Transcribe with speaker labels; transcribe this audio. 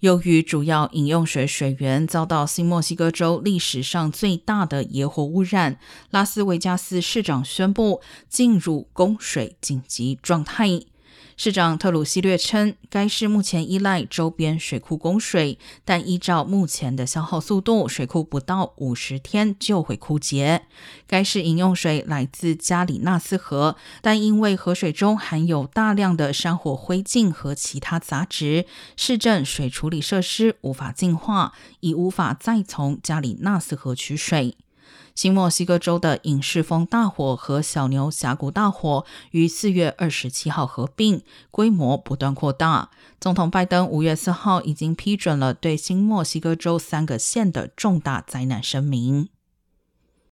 Speaker 1: 由于主要饮用水水源遭到新墨西哥州历史上最大的野火污染，拉斯维加斯市长宣布进入供水紧急状态。市长特鲁西略称，该市目前依赖周边水库供水，但依照目前的消耗速度，水库不到五十天就会枯竭。该市饮用水来自加里纳斯河，但因为河水中含有大量的山火灰烬和其他杂质，市政水处理设施无法净化，已无法再从加里纳斯河取水。新墨西哥州的影视风大火和小牛峡谷大火于四月二十七号合并，规模不断扩大。总统拜登五月四号已经批准了对新墨西哥州三个县的重大灾难声明。